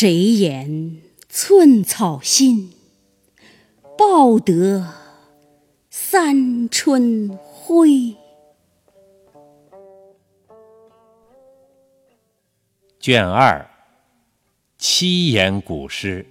谁言寸草心，报得三春晖？卷二七言古诗。